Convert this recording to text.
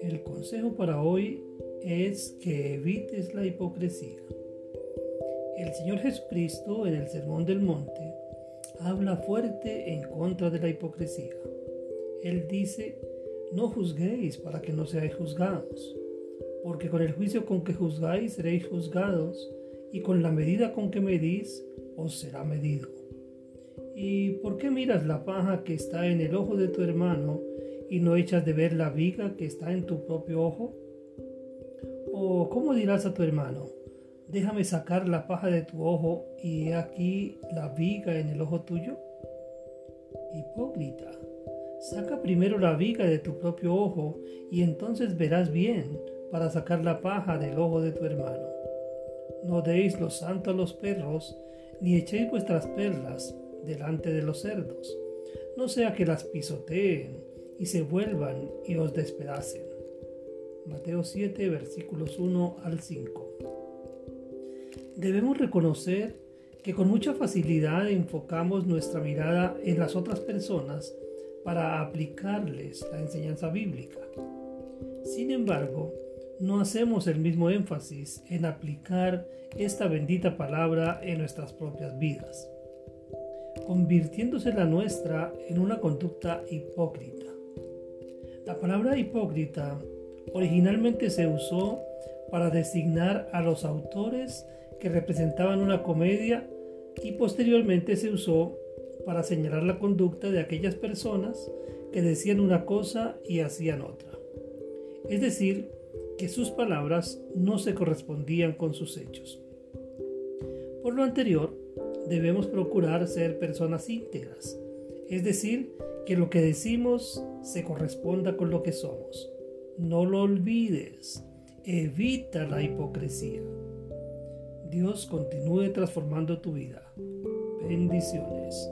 El consejo para hoy es que evites la hipocresía. El Señor Jesucristo en el Sermón del Monte habla fuerte en contra de la hipocresía. Él dice, no juzguéis para que no seáis juzgados, porque con el juicio con que juzgáis seréis juzgados, y con la medida con que medís os será medido. ¿Y por qué miras la paja que está en el ojo de tu hermano y no echas de ver la viga que está en tu propio ojo? ¿O cómo dirás a tu hermano, déjame sacar la paja de tu ojo y aquí la viga en el ojo tuyo? Hipócrita, saca primero la viga de tu propio ojo y entonces verás bien para sacar la paja del ojo de tu hermano. No deis lo santo a los perros, ni echéis vuestras perlas delante de los cerdos, no sea que las pisoteen y se vuelvan y os despedacen. Mateo 7, versículos 1 al 5. Debemos reconocer que con mucha facilidad enfocamos nuestra mirada en las otras personas para aplicarles la enseñanza bíblica. Sin embargo, no hacemos el mismo énfasis en aplicar esta bendita palabra en nuestras propias vidas, convirtiéndose la nuestra en una conducta hipócrita. La palabra hipócrita originalmente se usó para designar a los autores que representaban una comedia y posteriormente se usó para señalar la conducta de aquellas personas que decían una cosa y hacían otra. Es decir, que sus palabras no se correspondían con sus hechos. Por lo anterior, debemos procurar ser personas íntegras, es decir, que lo que decimos se corresponda con lo que somos. No lo olvides, evita la hipocresía. Dios continúe transformando tu vida. Bendiciones.